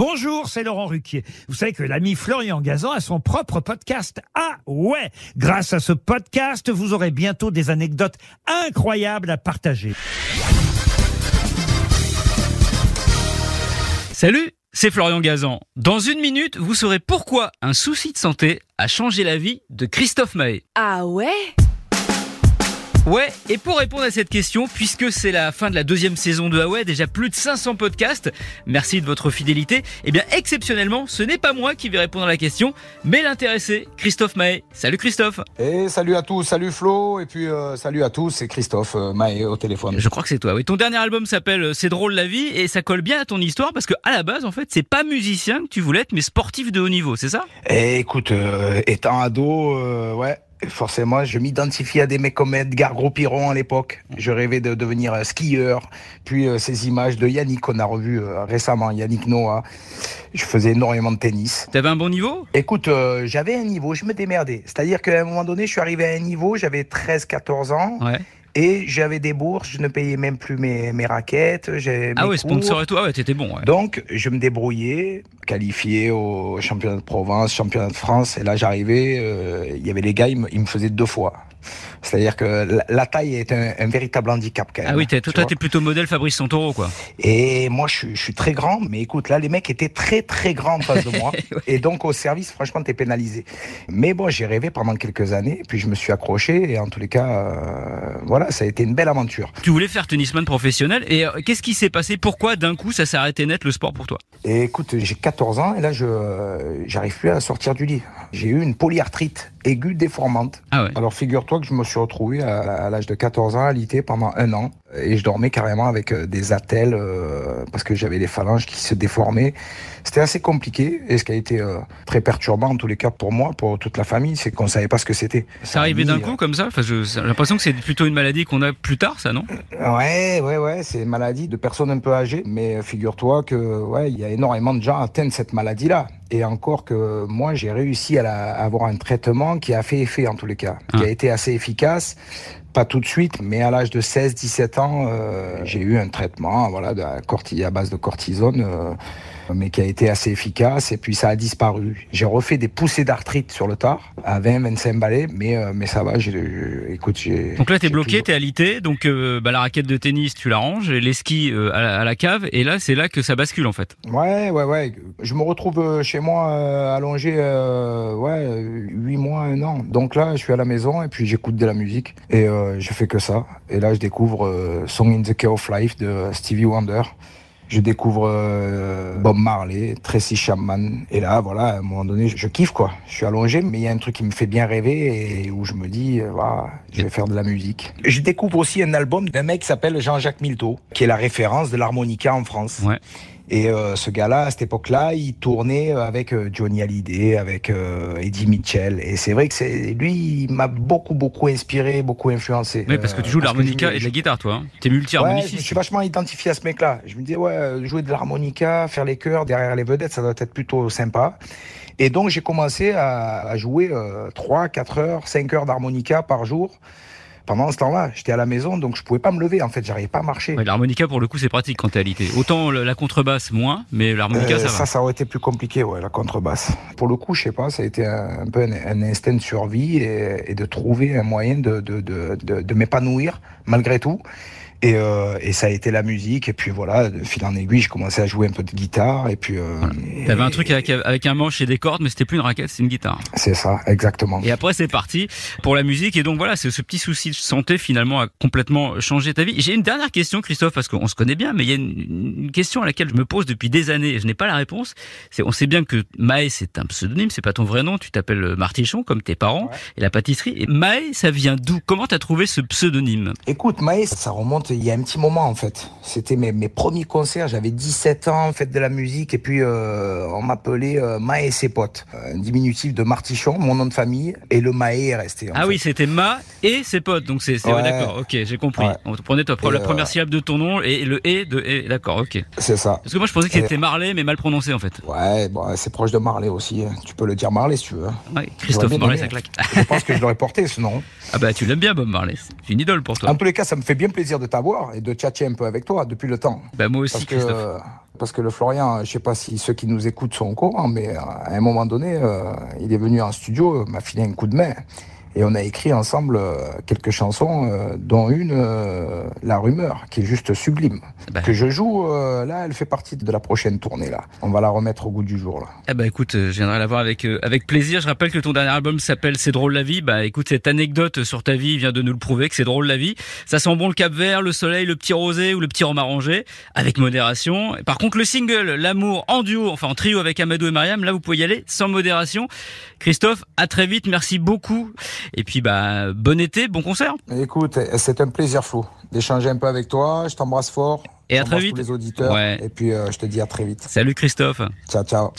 Bonjour, c'est Laurent Ruquier. Vous savez que l'ami Florian Gazan a son propre podcast. Ah ouais Grâce à ce podcast, vous aurez bientôt des anecdotes incroyables à partager. Salut, c'est Florian Gazan. Dans une minute, vous saurez pourquoi un souci de santé a changé la vie de Christophe Mahé. Ah ouais? Ouais, et pour répondre à cette question, puisque c'est la fin de la deuxième saison de Huawei, déjà plus de 500 podcasts, merci de votre fidélité, eh bien exceptionnellement, ce n'est pas moi qui vais répondre à la question, mais l'intéressé, Christophe Mahé. Salut Christophe Et salut à tous, salut Flo, et puis euh, salut à tous, c'est Christophe euh, Mahé au téléphone. Je crois que c'est toi, oui. Ton dernier album s'appelle euh, C'est drôle la vie, et ça colle bien à ton histoire, parce que à la base, en fait, c'est pas musicien que tu voulais être, mais sportif de haut niveau, c'est ça? Et écoute, euh, étant ado, euh, ouais, forcément, je m'identifie à des mecs comme Edgar Gros-Piron à l'époque. Je rêvais de devenir euh, skieur. Puis euh, ces images de Yannick qu'on a revues euh, récemment, Yannick Noah. Je faisais énormément de tennis. T'avais un bon niveau? Écoute, euh, j'avais un niveau, je me démerdais. C'est-à-dire qu'à un moment donné, je suis arrivé à un niveau, j'avais 13-14 ans. Ouais. Et j'avais des bourses, je ne payais même plus mes, mes raquettes. Ah mes ouais, cours. sponsor et tout, ah ouais, t'étais bon, ouais. Donc, je me débrouillais, qualifié au championnat de Provence, championnat de France. Et là, j'arrivais, euh, il y avait les gars, ils me, ils me faisaient deux fois. C'est-à-dire que la, taille est un, un véritable handicap quand même. Ah oui, tu toi, vois. t'es plutôt modèle Fabrice Santoro, quoi. Et moi, je, suis- je suis très grand, mais écoute, là, les mecs étaient très, très grands en face de moi. Et donc, au service, franchement, t'es pénalisé. Mais bon, j'ai rêvé pendant quelques années, puis je me suis accroché, et en tous les cas, euh, voilà, ça a été une belle aventure. Tu voulais faire tennisman professionnel, et euh, qu'est-ce qui s'est passé? Pourquoi d'un coup ça s'est arrêté net le sport pour toi? Et écoute, j'ai 14 ans, et là, je euh, j'arrive plus à sortir du lit. J'ai eu une polyarthrite aiguë déformante. Ah ouais. Alors, figure-toi que je me suis retrouvé à, à l'âge de 14 ans à l'IT pendant un an, et je dormais carrément avec euh, des attelles, euh, parce que j'avais les phalanges qui se déformaient. C'était assez compliqué, et ce qui a été euh, très perturbant, en tous les cas pour moi, pour toute la famille, c'est qu'on savait pas ce que c'était. Ça arrivait d'un coup comme ça enfin, J'ai l'impression que c'est plutôt une maladie qu'on a plus tard, ça, non? Ouais, ouais, ouais, c'est une maladie de personnes un peu âgées, mais figure-toi que ouais, il y a énormément de gens atteints de cette maladie-là. Et encore que moi, j'ai réussi à, la- à avoir un traitement qui a fait effet en tous les cas, qui Ah. a été assez efficace. Pas tout de suite, mais à l'âge de 16-17 ans, euh, j'ai eu un traitement, voilà, de corti- à base de cortisone, euh, mais qui a été assez efficace. Et puis ça a disparu. J'ai refait des poussées d'arthrite sur le tard, à 20-25 balais, mais euh, mais ça va. J'ai, écoute, j'ai. Donc là, t'es bloqué, toujours- t'es alité, donc euh, bah, la raquette de tennis, tu la ranges, et les skis euh, à, la, à la cave, et là, c'est là que ça bascule en fait. Ouais, ouais, ouais. Je me retrouve chez moi allongé, ouais, huit mois, un an. Donc là, je suis à la maison et puis j'écoute de la musique et je fais que ça. Et là, je découvre Song in the Key of Life de Stevie Wonder. Je découvre euh, Bob Marley, Tracy Chapman. Et là, voilà, à un moment donné, je, kiffe quoi. Je suis allongé, mais il y a un truc qui me fait bien rêver et où je me dis, euh, voilà, je vais faire de la musique. Je découvre aussi un album d'un mec qui s'appelle Jean-Jacques Milteau, qui est la référence de l'harmonica en France. Et euh, ce gars-là, à cette époque-là, il tournait avec euh, Johnny Hallyday, avec euh, Eddie Mitchell. Et c'est vrai que c'est lui, il m'a beaucoup, beaucoup inspiré, beaucoup influencé. Oui, parce que Euh, tu joues de l'harmonica et de la guitare, toi. Hein. T'es Ouais, je me multi-harmoniciste. suis vachement identifié à ce mec-là. Je me disais, ouais, euh, jouer de l'harmonica, faire les chœurs derrière les vedettes, ça doit être plutôt sympa. Et donc, j'ai commencé à, à jouer euh, 3, 4 heures, 5 heures d'harmonica par jour. Pendant ce temps-là, j'étais à la maison, donc je pouvais pas me lever. En fait, j'arrivais pas à marcher. Ouais, l'harmonica, pour le coup, c'est pratique quand t'es alité. Autant la contrebasse, moins, mais l'harmonica, Euh, ça ça, va. ça aurait été plus compliqué, ouais, la contrebasse. Pour le coup, je sais pas, ça a été un, un peu un, un instinct de survie et, et de trouver un moyen de, de, de, de, de m'épanouir malgré tout. Et, euh, et ça a été la musique. Et puis voilà, de fil en aiguille, je commençais à jouer un peu de guitare. Et puis. Euh, T'avais un truc avec, avec un manche et des cordes, mais c'était plus une raquette, c'est une guitare. C'est ça, exactement. Et après, c'est parti pour la musique. Et donc voilà, c'est ce petit souci de santé finalement a complètement changé ta vie. J'ai une dernière question, Christophe, parce qu'on se connaît bien, mais il y a une, une question à laquelle je me pose depuis des années et je n'ai pas la réponse. C'est, on sait bien que Maë, c'est un pseudonyme, c'est pas ton vrai nom. Tu t'appelles Martichon, comme tes parents, Ouais. et la pâtisserie. Et Maë, ça vient d'où? Comment t'as trouvé ce pseudonyme? Écoute, Maë, ça remonte il y a un petit moment en fait. C'était mes, mes premiers concerts, j'avais 17 ans, fête de la musique, et puis euh, on m'appelait euh, Maë et ses potes. Un diminutif de Martichon, mon nom de famille, et le Maë est resté. en Ah fait. oui, c'était Ma et ses potes. Donc c'est, c'est ouais, Ouais. d'accord. Ok, j'ai compris. Ouais. On te prenait Et, la euh, première syllabe de ton nom et le et de et. D'accord, ok. C'est ça. Parce que moi je pensais que c'était Marley, mais mal prononcé en fait. Ouais, bon, c'est proche de Marley aussi. hein. Tu peux le dire Marley si tu veux. hein. Christophe Marley, aimé. ça claque. Je pense que je l'aurais porté ce nom. Ah bah tu l'aimes bien Bob Marley, c'est une idole pour toi. En tous les cas, ça me fait bien plaisir de t'avoir. Et de tchatcher un peu avec toi depuis le temps. Bah moi aussi, Parce que, Christophe. parce que le Florian, je sais pas si ceux qui nous écoutent sont au courant, mais euh, à un moment donné, euh, il est venu en studio, m'a filé un coup de main. Et on a écrit ensemble euh, quelques chansons, euh, dont une, euh, La Rumeur, qui est juste sublime. Bah. Que je joue, euh, là, elle fait partie de la prochaine tournée, là. On va la remettre au goût du jour, là. Ah bah écoute, je viendrai la voir avec euh, avec plaisir. Je rappelle que ton dernier album s'appelle C'est drôle la vie. Bah écoute, cette anecdote sur ta vie vient de nous le prouver que c'est drôle la vie. Ça sent bon le Cap Vert, le soleil, le petit rosé ou le petit rhum arrangé, avec modération. Par contre, le single, l'amour en duo, enfin en trio avec Amadou et Mariam, là vous pouvez y aller sans modération. Christophe, à très vite, merci beaucoup. Et puis bah bon été, bon concert. Écoute, c'est un plaisir fou d'échanger un peu avec toi. Je t'embrasse fort. Et à très vite. tous les auditeurs. Ouais. Et puis, euh, je te dis à très vite. Salut Christophe. Ciao, ciao.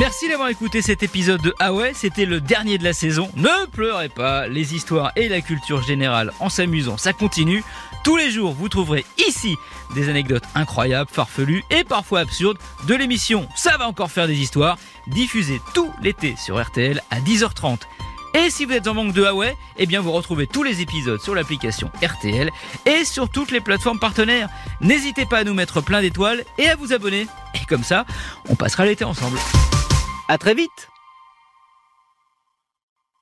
Merci d'avoir écouté cet épisode de Ah c'était le dernier de la saison. Ne pleurez pas, les histoires et la culture générale en s'amusant, ça continue. Tous les jours, vous trouverez ici des anecdotes incroyables, farfelues et parfois absurdes de l'émission Ça va encore faire des histoires, diffusée tout l'été sur RTL à 10h30. Et si vous êtes en manque de Huawei, eh bien vous retrouvez tous les épisodes sur l'application RTL et sur toutes les plateformes partenaires. N'hésitez pas à nous mettre plein d'étoiles et à vous abonner. Et comme ça, on passera l'été ensemble. À très vite